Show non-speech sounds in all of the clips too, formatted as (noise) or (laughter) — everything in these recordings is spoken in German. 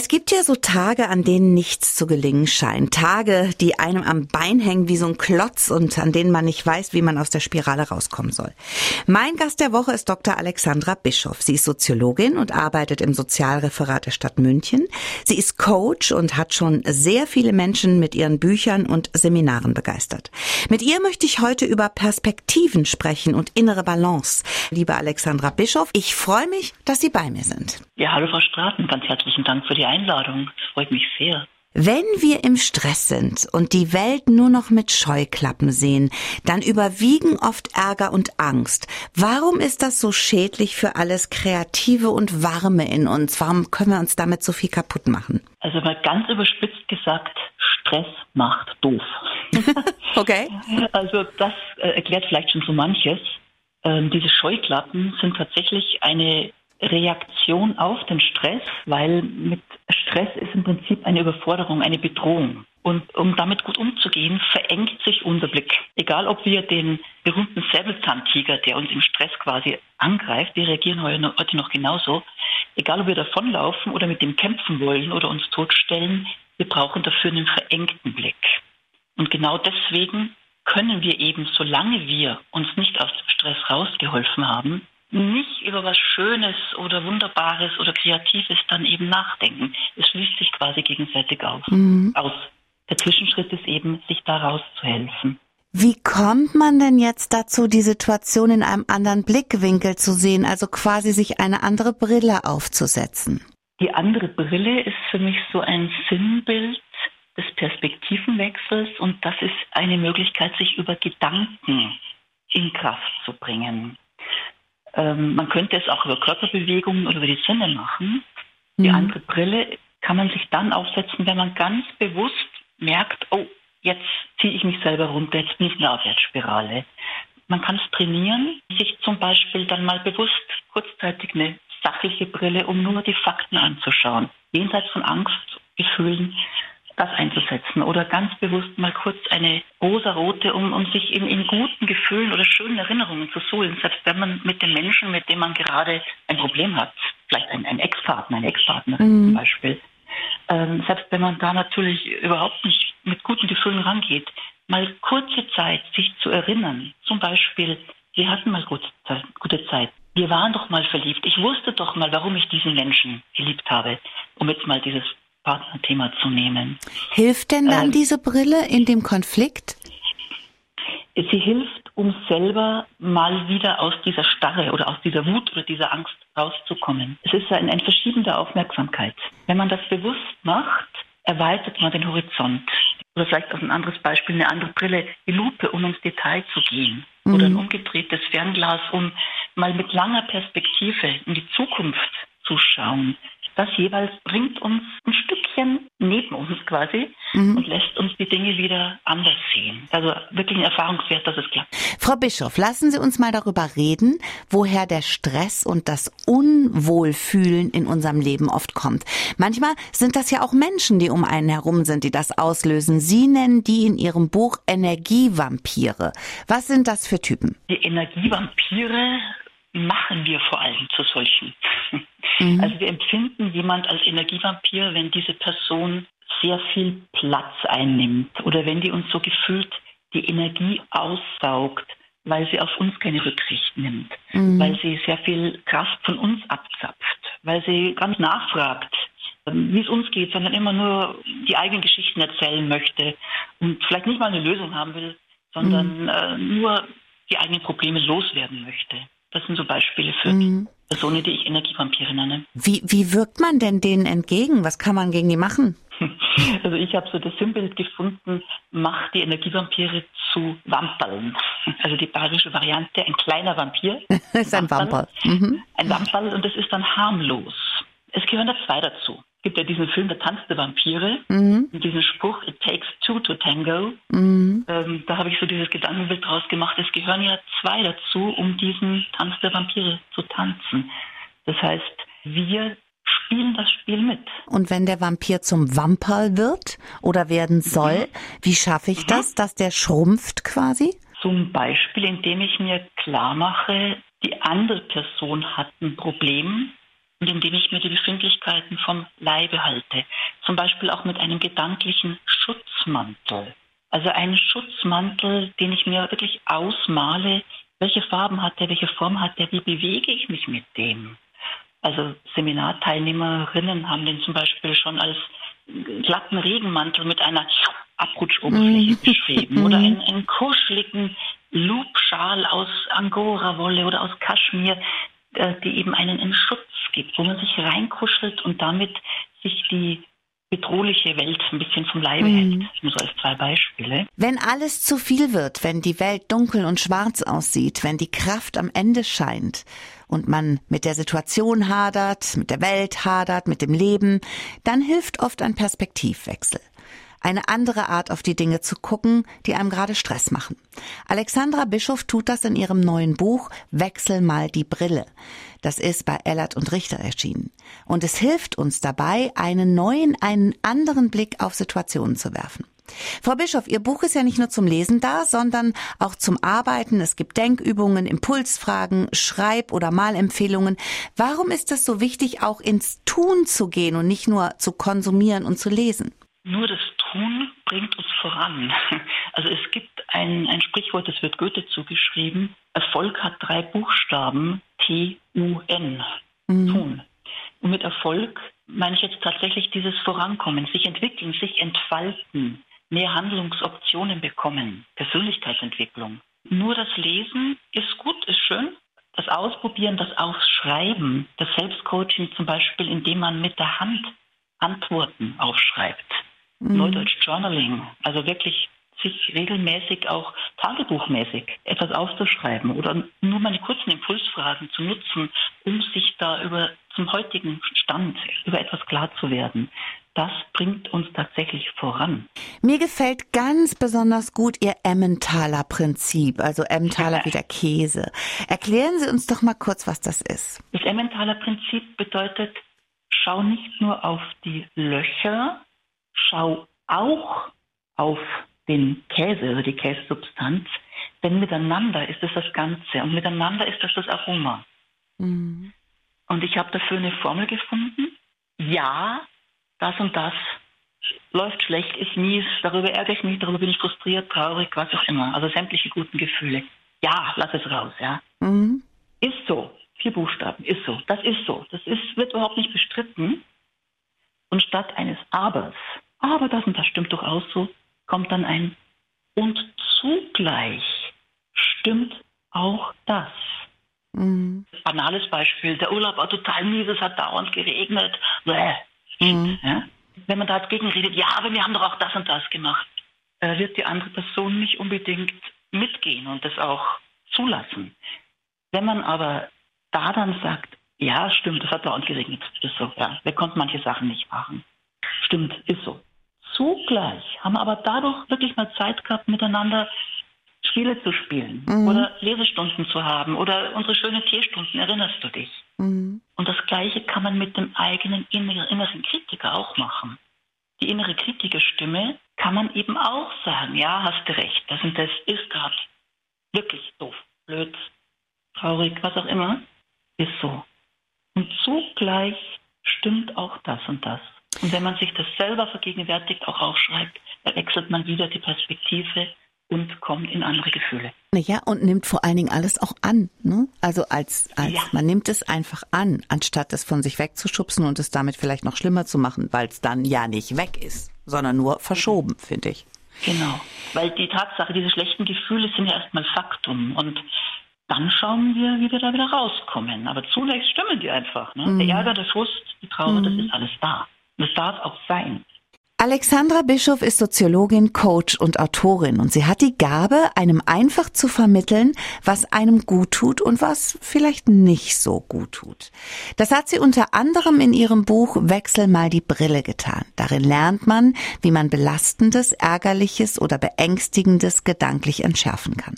Es gibt ja so Tage, an denen nichts zu gelingen scheint. Tage, die einem am Bein hängen wie so ein Klotz und an denen man nicht weiß, wie man aus der Spirale rauskommen soll. Mein Gast der Woche ist Dr. Alexandra Bischoff. Sie ist Soziologin und arbeitet im Sozialreferat der Stadt München. Sie ist Coach und hat schon sehr viele Menschen mit ihren Büchern und Seminaren begeistert. Mit ihr möchte ich heute über Perspektiven sprechen und innere Balance. Liebe Alexandra Bischoff, ich freue mich, dass Sie bei mir sind. Ja, hallo Frau Straten, ganz herzlichen Dank für die Einladung. Es freut mich sehr. Wenn wir im Stress sind und die Welt nur noch mit Scheuklappen sehen, dann überwiegen oft Ärger und Angst. Warum ist das so schädlich für alles Kreative und Warme in uns? Warum können wir uns damit so viel kaputt machen? Also mal ganz überspitzt gesagt, Stress macht doof. (laughs) okay. Also das äh, erklärt vielleicht schon so manches. Ähm, diese Scheuklappen sind tatsächlich eine Reaktion auf den Stress, weil mit Stress ist im Prinzip eine Überforderung, eine Bedrohung. Und um damit gut umzugehen, verengt sich unser Blick. Egal, ob wir den berühmten Säbelzahntiger, der uns im Stress quasi angreift, wir reagieren heute noch genauso. Egal, ob wir davonlaufen oder mit dem kämpfen wollen oder uns totstellen, wir brauchen dafür einen verengten Blick. Und genau deswegen können wir eben, solange wir uns nicht aus dem Stress rausgeholfen haben, nicht über was Schönes oder Wunderbares oder Kreatives dann eben nachdenken. Es schließt sich quasi gegenseitig auf, mhm. aus. Der Zwischenschritt ist eben, sich da rauszuhelfen. Wie kommt man denn jetzt dazu, die Situation in einem anderen Blickwinkel zu sehen, also quasi sich eine andere Brille aufzusetzen? Die andere Brille ist für mich so ein Sinnbild des Perspektivenwechsels und das ist eine Möglichkeit, sich über Gedanken in Kraft zu bringen. Ähm, man könnte es auch über Körperbewegungen oder über die Sinne machen. Die mhm. andere Brille kann man sich dann aufsetzen, wenn man ganz bewusst merkt, oh, jetzt ziehe ich mich selber runter, jetzt bin ich in der Abwärtsspirale. Man kann es trainieren, sich zum Beispiel dann mal bewusst kurzzeitig eine sachliche Brille, um nur die Fakten anzuschauen, jenseits von Angstgefühlen das einzusetzen oder ganz bewusst mal kurz eine rosa-rote, um, um sich in, in guten Gefühlen oder schönen Erinnerungen zu suhlen, selbst wenn man mit dem Menschen, mit dem man gerade ein Problem hat, vielleicht ein, ein Ex-Partner, eine Ex-Partnerin mhm. zum Beispiel, ähm, selbst wenn man da natürlich überhaupt nicht mit guten Gefühlen rangeht, mal kurze Zeit sich zu erinnern, zum Beispiel, wir hatten mal gute gute Zeit. Wir waren doch mal verliebt. Ich wusste doch mal, warum ich diesen Menschen geliebt habe, um jetzt mal dieses Partnerthema zu nehmen. Hilft denn dann äh, diese Brille in dem Konflikt? Sie hilft, um selber mal wieder aus dieser Starre oder aus dieser Wut oder dieser Angst rauszukommen. Es ist ein, ein Verschieben der Aufmerksamkeit. Wenn man das bewusst macht, erweitert man den Horizont. Oder vielleicht auch ein anderes Beispiel, eine andere Brille, die Lupe, um ins Detail zu gehen. Mhm. Oder ein umgedrehtes Fernglas, um mal mit langer Perspektive in die Zukunft zu schauen das jeweils bringt uns ein Stückchen neben uns quasi mhm. und lässt uns die Dinge wieder anders sehen. Also wirklich ein Erfahrungswert, dass es klappt. Frau Bischof, lassen Sie uns mal darüber reden, woher der Stress und das Unwohlfühlen in unserem Leben oft kommt. Manchmal sind das ja auch Menschen, die um einen herum sind, die das auslösen. Sie nennen die in Ihrem Buch Energievampire. Was sind das für Typen? Die Energievampire machen wir vor allem zu solchen. Mhm. Also wir empfinden jemand als Energievampir, wenn diese Person sehr viel Platz einnimmt oder wenn die uns so gefühlt die Energie aussaugt, weil sie auf uns keine Rücksicht nimmt, mhm. weil sie sehr viel Kraft von uns abzapft, weil sie ganz nachfragt, ähm, wie es uns geht, sondern immer nur die eigenen Geschichten erzählen möchte und vielleicht nicht mal eine Lösung haben will, sondern mhm. äh, nur die eigenen Probleme loswerden möchte. Das sind so Beispiele für mhm. Personen, die ich Energievampire nenne. Wie, wie wirkt man denn denen entgegen? Was kann man gegen die machen? (laughs) Also ich habe so das Sinnbild gefunden, macht die Energievampire zu Wamperln. Also die bayerische Variante, ein kleiner Vampir. das (laughs) ist ein Wamperl. Mhm. Ein Wamperl und das ist dann harmlos. Es gehören da zwei dazu. Es gibt ja diesen Film Der Tanz der Vampire mhm. und diesen Spruch It takes two to tango. Mhm. Ähm, da habe ich so dieses Gedankenbild draus gemacht. Es gehören ja zwei dazu, um diesen Tanz der Vampire zu tanzen. Das heißt, wir spielen das Spiel mit. Und wenn der Vampir zum Wamperl wird oder werden soll, mhm. wie schaffe ich mhm. das, dass der schrumpft quasi? Zum Beispiel, indem ich mir klar mache, die andere Person hat ein Problem und indem ich mir die Befindlichkeiten vom Leibe halte. Zum Beispiel auch mit einem gedanklichen Schutzmantel. Also einen Schutzmantel, den ich mir wirklich ausmale, welche Farben hat der, welche Form hat der, wie bewege ich mich mit dem. Also Seminarteilnehmerinnen haben den zum Beispiel schon als glatten Regenmantel mit einer Abrutschoberfläche mhm. beschrieben oder einen, einen kuscheligen Loopschal aus Angora-Wolle oder aus Kaschmir, die eben einen Schutz gibt, wo man sich reinkuschelt und damit sich die bedrohliche Welt ein bisschen vom Leibe mhm. hält. Nur so als zwei Beispiele. Wenn alles zu viel wird, wenn die Welt dunkel und schwarz aussieht, wenn die Kraft am Ende scheint und man mit der Situation hadert, mit der Welt hadert, mit dem Leben, dann hilft oft ein Perspektivwechsel eine andere Art auf die Dinge zu gucken, die einem gerade Stress machen. Alexandra Bischof tut das in ihrem neuen Buch Wechsel mal die Brille. Das ist bei Ellert und Richter erschienen. Und es hilft uns dabei, einen neuen, einen anderen Blick auf Situationen zu werfen. Frau Bischof, Ihr Buch ist ja nicht nur zum Lesen da, sondern auch zum Arbeiten. Es gibt Denkübungen, Impulsfragen, Schreib- oder Malempfehlungen. Warum ist es so wichtig, auch ins Tun zu gehen und nicht nur zu konsumieren und zu lesen? Nur das Tun bringt uns voran. (laughs) Also es gibt ein, ein Sprichwort, das wird Goethe zugeschrieben. Erfolg hat drei Buchstaben, T-U-N, mhm. Tun. Und mit Erfolg meine ich jetzt tatsächlich dieses Vorankommen, sich entwickeln, sich entfalten, mehr Handlungsoptionen bekommen, Persönlichkeitsentwicklung. Nur das Lesen ist gut, ist schön. Das Ausprobieren, das Aufschreiben, das Selbstcoaching zum Beispiel, indem man mit der Hand Antworten aufschreibt mhm. Neudeutsch Journaling, also wirklich sich regelmäßig auch tagebuchmäßig etwas aufzuschreiben oder nur meine kurzen Impulsfragen zu nutzen, um sich da über zum heutigen Stand über etwas klar zu werden. Das bringt uns tatsächlich voran. Mir gefällt ganz besonders gut Ihr Emmentaler Prinzip, also Emmentaler wie der Käse. Erklären Sie uns doch mal kurz, was das ist. Das Emmentaler Prinzip bedeutet, schau nicht nur auf die Löcher schau auch auf den Käse oder die Käsesubstanz, denn miteinander ist es das Ganze und miteinander ist das das Aroma. Mhm. Und ich habe dafür eine Formel gefunden. Ja, das und das läuft schlecht, ist mies, darüber ärgere ich mich, darüber bin ich frustriert, traurig, was auch immer. Also sämtliche guten Gefühle. Ja, lass es raus, ja. Mhm. Ist so. Vier Buchstaben, ist so. Das ist so. Das ist, wird überhaupt nicht bestritten. Und statt eines Abers aber das und das stimmt durchaus so, kommt dann ein und zugleich stimmt auch das. Mhm. Banales Beispiel, der Urlaub war total mies, es hat dauernd geregnet. Mhm. Ja? Wenn man da jetzt gegenredet, ja, aber wir haben doch auch das und das gemacht, äh, wird die andere Person nicht unbedingt mitgehen und das auch zulassen. Wenn man aber da dann sagt, ja, stimmt, es hat dauernd geregnet, ist so, ja, wir konnten manche Sachen nicht machen. Stimmt, ist so zugleich haben aber dadurch wirklich mal Zeit gehabt, miteinander Spiele zu spielen mhm. oder Lesestunden zu haben oder unsere schönen Tierstunden, erinnerst du dich? Mhm. Und das Gleiche kann man mit dem eigenen inneren Kritiker auch machen. Die innere Kritikerstimme kann man eben auch sagen, ja, hast du recht, das und das ist gerade wirklich doof, blöd, traurig, was auch immer, ist so. Und zugleich stimmt auch das und das. Und wenn man sich das selber vergegenwärtigt, auch aufschreibt, dann wechselt man wieder die Perspektive und kommt in andere Gefühle. Ja, und nimmt vor allen Dingen alles auch an. Ne? Also als, als ja. man nimmt es einfach an, anstatt es von sich wegzuschubsen und es damit vielleicht noch schlimmer zu machen, weil es dann ja nicht weg ist, sondern nur verschoben, mhm. finde ich. Genau, weil die Tatsache, diese schlechten Gefühle sind ja erstmal Faktum und dann schauen wir, wie wir da wieder rauskommen. Aber zunächst stimmen die einfach. Ne? Mhm. Der Ärger, der Frust, die Trauer, mhm. das ist alles da. Das darf auch sein. Alexandra Bischof ist Soziologin, Coach und Autorin und sie hat die Gabe, einem einfach zu vermitteln, was einem gut tut und was vielleicht nicht so gut tut. Das hat sie unter anderem in ihrem Buch Wechsel mal die Brille getan. Darin lernt man, wie man belastendes, ärgerliches oder beängstigendes gedanklich entschärfen kann.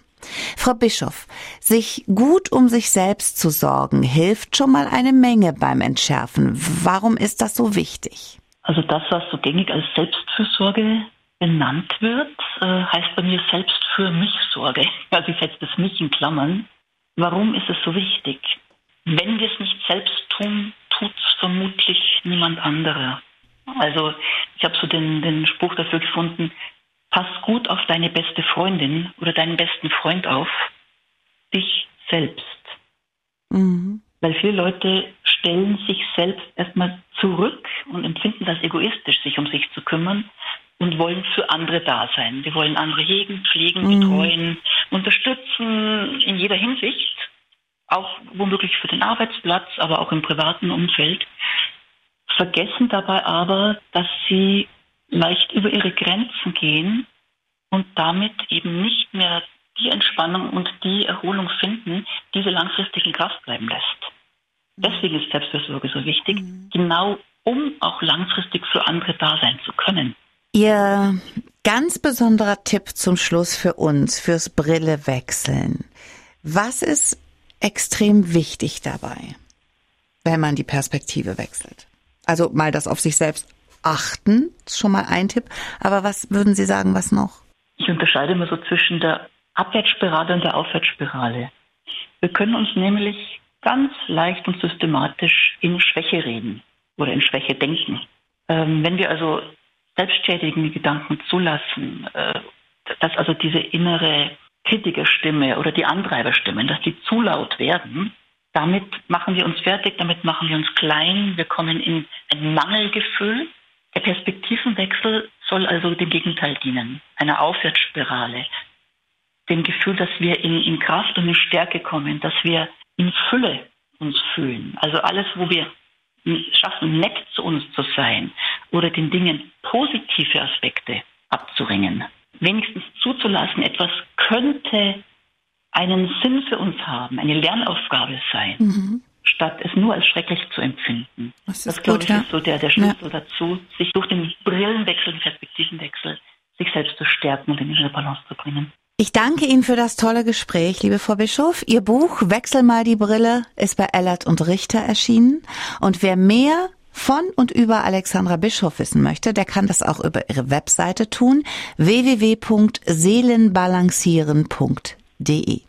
Frau Bischof, sich gut um sich selbst zu sorgen, hilft schon mal eine Menge beim Entschärfen. Warum ist das so wichtig? Also das, was so gängig als Selbstfürsorge benannt wird, äh, heißt bei mir selbst für mich Sorge. (laughs) Also ich setze das mich in Klammern. Warum ist es so wichtig? wenn wir es nicht selbst tun, tut es vermutlich niemand anderer. Also ich habe so den, den Spruch dafür gefunden, pass gut auf deine beste Freundin oder deinen besten Freund auf, dich selbst. Mhm. Weil viele Leute stellen sich selbst erstmal zurück und empfinden das egoistisch, sich um sich zu kümmern und wollen für andere da sein. Wir wollen andere hegen, pflegen, mhm. betreuen, unterstützen in jeder Hinsicht, auch womöglich für den Arbeitsplatz, aber auch im privaten Umfeld, vergessen dabei aber, dass sie leicht über ihre Grenzen gehen und damit eben nicht mehr die Entspannung und die Erholung finden, die sie langfristig in Kraft bleiben lässt. Deswegen ist Selbstfürsorge so wichtig, mhm. genau um auch langfristig für andere da sein zu können. Ihr ganz besonderer Tipp zum Schluss für uns, fürs Brille wechseln. Was ist extrem wichtig dabei, wenn man die Perspektive wechselt? Also mal das auf sich selbst achten, ist schon mal ein Tipp. Aber was würden Sie sagen, was noch? Ich unterscheide immer so zwischen der Abwärtsspirale und der Aufwärtsspirale. Wir können uns nämlich ganz leicht und systematisch in Schwäche reden oder in Schwäche denken. Ähm, wenn wir also selbstschädigende Gedanken zulassen, äh, dass also diese innere Kritikerstimme oder die Antreiberstimmen, dass die zu laut werden, damit machen wir uns fertig, damit machen wir uns klein, wir kommen in ein Mangelgefühl. Der Perspektivenwechsel soll also dem Gegenteil dienen, einer Aufwärtsspirale, dem Gefühl, dass wir in, in Kraft und in Stärke kommen, dass wir in Fülle uns fühlen. Also alles, wo wir schaffen, nett zu uns zu sein oder den Dingen positive Aspekte abzuringen. Wenigstens zuzulassen, etwas könnte einen Sinn für uns haben, eine Lernaufgabe sein, mhm. statt es nur als schrecklich zu empfinden. Das, das glaube ich, ja. ist so der, der Schlüssel ja. dazu, sich durch den Brillenwechsel, den Perspektivenwechsel, sich selbst zu stärken und in eine Balance zu bringen. Ich danke Ihnen für das tolle Gespräch, liebe Frau Bischof. Ihr Buch Wechsel mal die Brille ist bei Ellert und Richter erschienen. Und wer mehr von und über Alexandra Bischof wissen möchte, der kann das auch über ihre Webseite tun, www.seelenbalancieren.de.